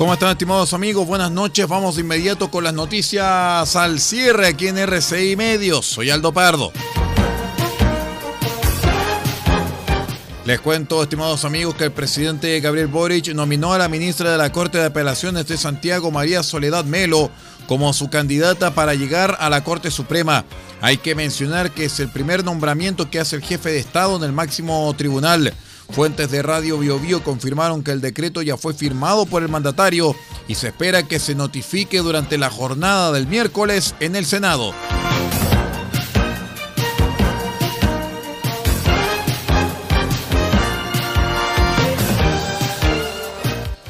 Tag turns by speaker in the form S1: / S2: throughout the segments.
S1: ¿Cómo están estimados amigos? Buenas noches. Vamos de inmediato con las noticias al cierre aquí en RCI Medios. Soy Aldo Pardo. Les cuento, estimados amigos, que el presidente Gabriel Boric nominó a la ministra de la Corte de Apelaciones de Santiago, María Soledad Melo, como su candidata para llegar a la Corte Suprema. Hay que mencionar que es el primer nombramiento que hace el jefe de Estado en el máximo tribunal. Fuentes de Radio Bio, confirmaron que el decreto ya fue firmado por el mandatario y se espera que se notifique durante la jornada del miércoles en el Senado.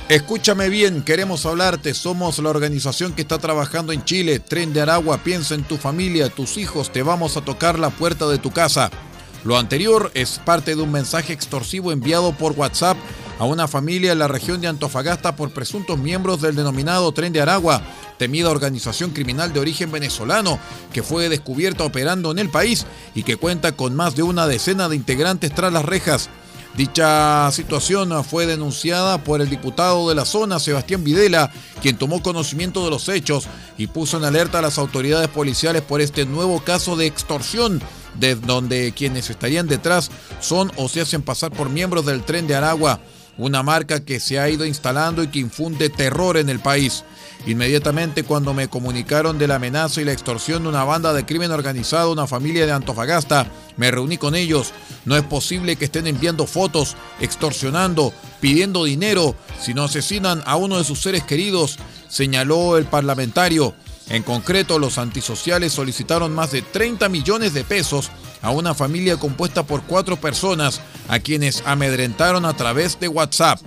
S1: Escúchame bien, queremos hablarte, somos la organización que está trabajando en Chile, Tren de Aragua, piensa en tu familia, tus hijos, te vamos a tocar la puerta de tu casa. Lo anterior es parte de un mensaje extorsivo enviado por WhatsApp a una familia en la región de Antofagasta por presuntos miembros del denominado Tren de Aragua, temida organización criminal de origen venezolano que fue descubierta operando en el país y que cuenta con más de una decena de integrantes tras las rejas. Dicha situación fue denunciada por el diputado de la zona, Sebastián Videla, quien tomó conocimiento de los hechos y puso en alerta a las autoridades policiales por este nuevo caso de extorsión de donde quienes estarían detrás son o se hacen pasar por miembros del tren de Aragua, una marca que se ha ido instalando y que infunde terror en el país. Inmediatamente cuando me comunicaron de la amenaza y la extorsión de una banda de crimen organizado, una familia de Antofagasta, me reuní con ellos. No es posible que estén enviando fotos, extorsionando, pidiendo dinero, si no asesinan a uno de sus seres queridos, señaló el parlamentario. En concreto, los antisociales solicitaron más de 30 millones de pesos a una familia compuesta por cuatro personas a quienes amedrentaron a través de WhatsApp.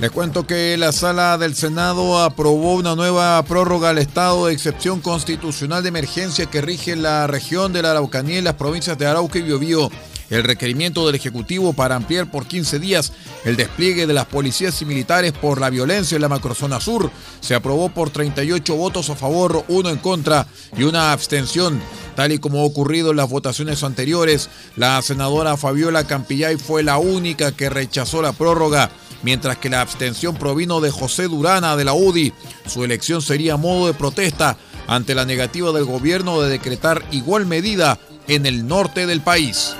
S1: Les cuento que la sala del Senado aprobó una nueva prórroga al estado de excepción constitucional de emergencia que rige la región de la Araucanía y las provincias de Arauca y Biobío el requerimiento del Ejecutivo para ampliar por 15 días el despliegue de las policías y militares por la violencia en la macrozona sur se aprobó por 38 votos a favor, uno en contra y una abstención. Tal y como ha ocurrido en las votaciones anteriores, la senadora Fabiola Campillay fue la única que rechazó la prórroga, mientras que la abstención provino de José Durana de la UDI. Su elección sería modo de protesta ante la negativa del gobierno de decretar igual medida en el norte del país.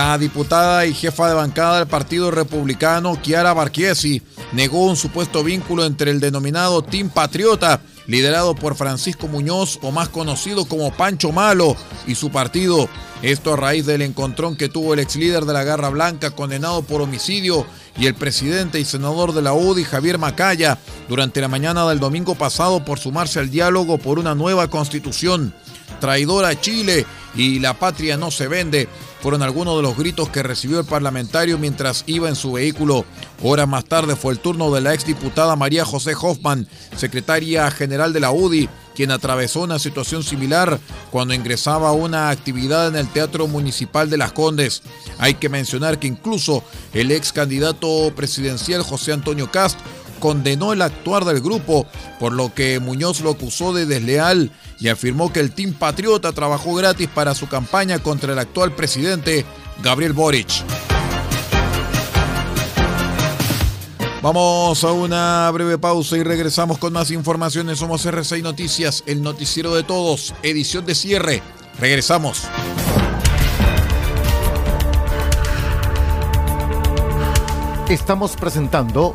S1: La diputada y jefa de bancada del Partido Republicano, Chiara Barchiesi, negó un supuesto vínculo entre el denominado Team Patriota, liderado por Francisco Muñoz, o más conocido como Pancho Malo, y su partido. Esto a raíz del encontrón que tuvo el ex líder de la Garra Blanca, condenado por homicidio, y el presidente y senador de la UDI, Javier Macaya, durante la mañana del domingo pasado por sumarse al diálogo por una nueva constitución. Traidora a Chile y la patria no se vende fueron algunos de los gritos que recibió el parlamentario mientras iba en su vehículo. Horas más tarde fue el turno de la exdiputada María José Hoffman, secretaria general de la UDI, quien atravesó una situación similar cuando ingresaba a una actividad en el Teatro Municipal de Las Condes. Hay que mencionar que incluso el ex candidato presidencial José Antonio Cast condenó el actuar del grupo, por lo que Muñoz lo acusó de desleal y afirmó que el Team Patriota trabajó gratis para su campaña contra el actual presidente Gabriel Boric. Vamos a una breve pausa y regresamos con más informaciones. Somos RCI Noticias, el noticiero de todos, edición de cierre. Regresamos.
S2: Estamos presentando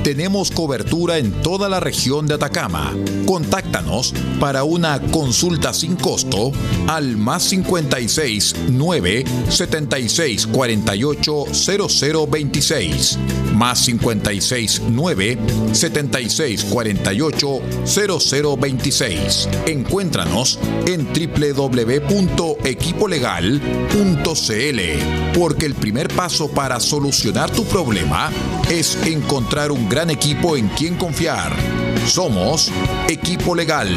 S1: Tenemos cobertura en toda la región de Atacama. Contáctanos para una consulta sin costo al más 56 9 76 48 0026 más 56 9 76 48 0026. Encuéntranos en www.equipolegal.cl porque el primer paso para solucionar tu problema es encontrar un gran equipo en quien confiar. Somos Equipo Legal,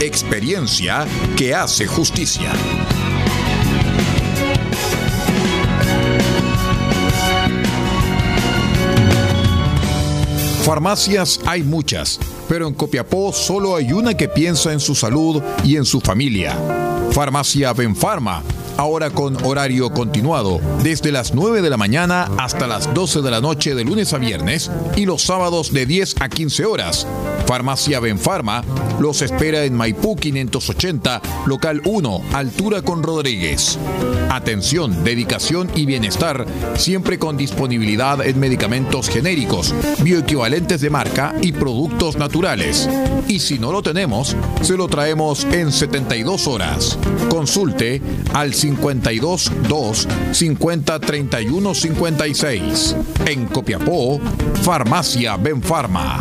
S1: experiencia que hace justicia. Farmacias hay muchas, pero en Copiapó solo hay una que piensa en su salud y en su familia. Farmacia Benfarma ahora con horario continuado, desde las 9 de la mañana hasta las 12 de la noche de lunes a viernes y los sábados de 10 a 15 horas. Farmacia Benfarma los espera en Maipú 580, local 1, altura con Rodríguez. Atención, dedicación y bienestar, siempre con disponibilidad en medicamentos genéricos, bioequivalentes de marca y productos naturales. Y si no lo tenemos, se lo traemos en 72 horas. Consulte al 52 2 50 31 56. En Copiapó, Farmacia Benfarma.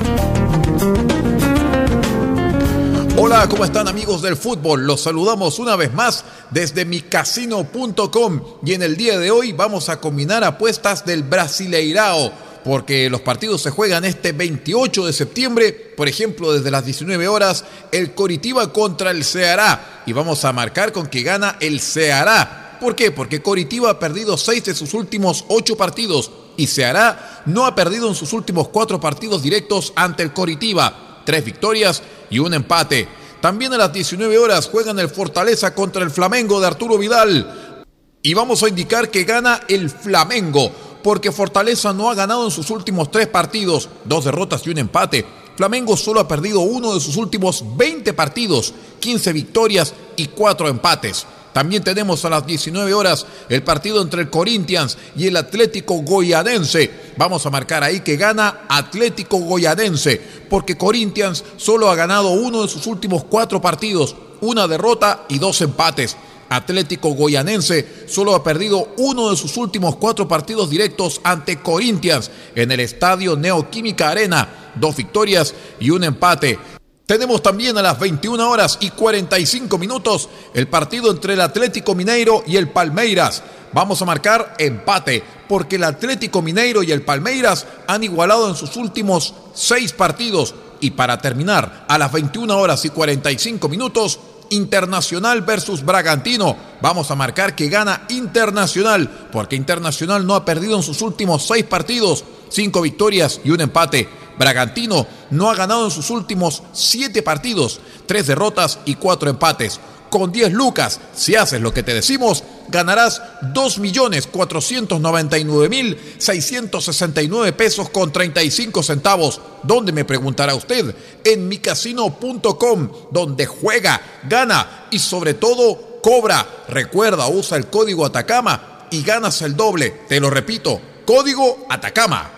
S1: Hola, ¿cómo están amigos del fútbol? Los saludamos una vez más desde micasino.com y en el día de hoy vamos a combinar apuestas del Brasileirao porque los partidos se juegan este 28 de septiembre, por ejemplo, desde las 19 horas, el Coritiba contra el Ceará y vamos a marcar con que gana el Ceará. ¿Por qué? Porque Coritiba ha perdido 6 de sus últimos 8 partidos y Ceará no ha perdido en sus últimos 4 partidos directos ante el Coritiba. Tres victorias y un empate. También a las 19 horas juegan el Fortaleza contra el Flamengo de Arturo Vidal. Y vamos a indicar que gana el Flamengo, porque Fortaleza no ha ganado en sus últimos tres partidos, dos derrotas y un empate. Flamengo solo ha perdido uno de sus últimos 20 partidos, 15 victorias y 4 empates. También tenemos a las 19 horas el partido entre el Corinthians y el Atlético Goyadense. Vamos a marcar ahí que gana Atlético Goyadense, porque Corinthians solo ha ganado uno de sus últimos cuatro partidos, una derrota y dos empates. Atlético Goyanense solo ha perdido uno de sus últimos cuatro partidos directos ante Corinthians en el estadio Neoquímica Arena, dos victorias y un empate. Tenemos también a las 21 horas y 45 minutos el partido entre el Atlético Mineiro y el Palmeiras. Vamos a marcar empate porque el Atlético Mineiro y el Palmeiras han igualado en sus últimos seis partidos. Y para terminar, a las 21 horas y 45 minutos, Internacional versus Bragantino. Vamos a marcar que gana Internacional porque Internacional no ha perdido en sus últimos seis partidos, cinco victorias y un empate. Bragantino no ha ganado en sus últimos siete partidos, tres derrotas y cuatro empates. Con 10 lucas, si haces lo que te decimos, ganarás 2.499.669 pesos con 35 centavos. ¿Dónde me preguntará usted? En micasino.com, donde juega, gana y sobre todo cobra. Recuerda, usa el código Atacama y ganas el doble. Te lo repito, código Atacama.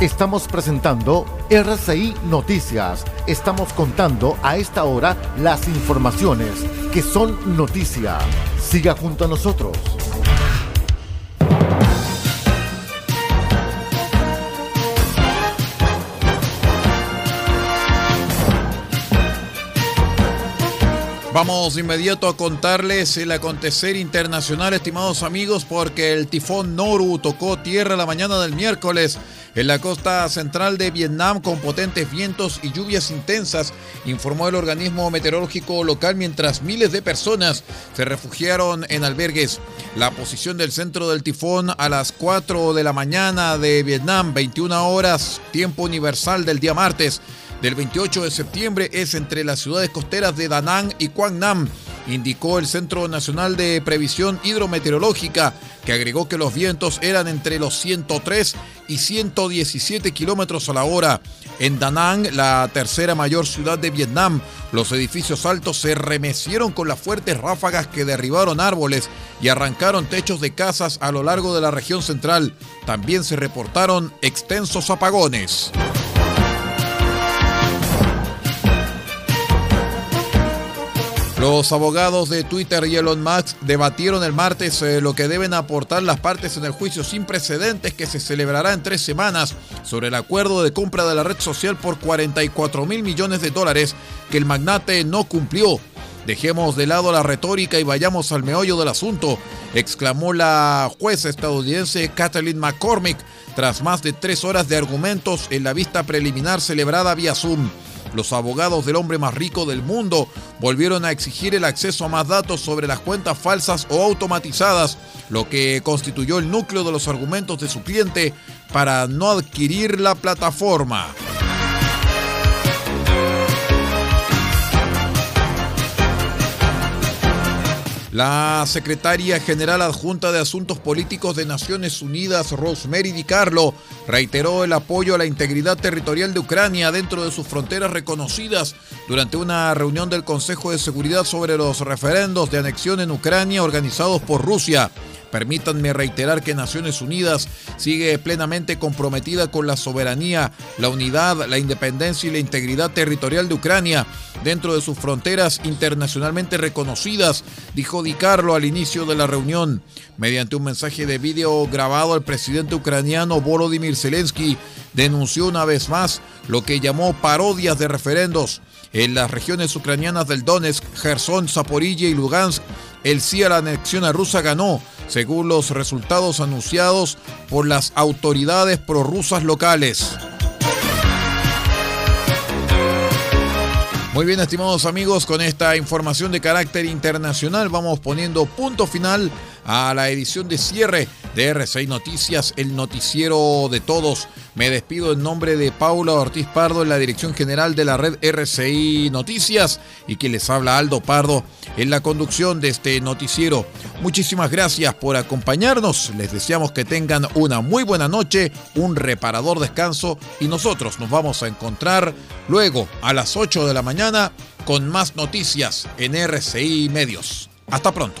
S2: Estamos presentando RCI Noticias. Estamos contando a esta hora las informaciones que son noticia. Siga junto a nosotros.
S1: Vamos inmediato a contarles el acontecer internacional, estimados amigos, porque el tifón Noru tocó tierra la mañana del miércoles en la costa central de Vietnam con potentes vientos y lluvias intensas, informó el organismo meteorológico local mientras miles de personas se refugiaron en albergues. La posición del centro del tifón a las 4 de la mañana de Vietnam, 21 horas, tiempo universal del día martes del 28 de septiembre es entre las ciudades costeras de Da Nang y Quang Nam, indicó el Centro Nacional de Previsión Hidrometeorológica, que agregó que los vientos eran entre los 103 y 117 kilómetros a la hora. En Da Nang, la tercera mayor ciudad de Vietnam, los edificios altos se remecieron con las fuertes ráfagas que derribaron árboles y arrancaron techos de casas a lo largo de la región central. También se reportaron extensos apagones. Los abogados de Twitter y Elon Musk debatieron el martes eh, lo que deben aportar las partes en el juicio sin precedentes que se celebrará en tres semanas sobre el acuerdo de compra de la red social por 44 mil millones de dólares que el magnate no cumplió. Dejemos de lado la retórica y vayamos al meollo del asunto, exclamó la jueza estadounidense Kathleen McCormick tras más de tres horas de argumentos en la vista preliminar celebrada vía Zoom. Los abogados del hombre más rico del mundo volvieron a exigir el acceso a más datos sobre las cuentas falsas o automatizadas, lo que constituyó el núcleo de los argumentos de su cliente para no adquirir la plataforma. La secretaria general adjunta de Asuntos Políticos de Naciones Unidas, Rosemary DiCarlo, reiteró el apoyo a la integridad territorial de Ucrania dentro de sus fronteras reconocidas durante una reunión del Consejo de Seguridad sobre los referendos de anexión en Ucrania organizados por Rusia. Permítanme reiterar que Naciones Unidas sigue plenamente comprometida con la soberanía, la unidad, la independencia y la integridad territorial de Ucrania dentro de sus fronteras internacionalmente reconocidas, dijo Di Carlo al inicio de la reunión. Mediante un mensaje de vídeo grabado, el presidente ucraniano Volodymyr Zelensky denunció una vez más lo que llamó parodias de referendos. En las regiones ucranianas del Donetsk, Gerson, Zaporilla y Lugansk, el sí a la anexión a rusa ganó, según los resultados anunciados por las autoridades prorrusas locales. Muy bien, estimados amigos, con esta información de carácter internacional vamos poniendo punto final a la edición de cierre de R6 Noticias, el noticiero de todos. Me despido en nombre de Paula Ortiz Pardo en la dirección general de la red RCI Noticias y quien les habla Aldo Pardo en la conducción de este noticiero. Muchísimas gracias por acompañarnos. Les deseamos que tengan una muy buena noche, un reparador descanso y nosotros nos vamos a encontrar luego a las 8 de la mañana con más noticias en RCI Medios. Hasta pronto.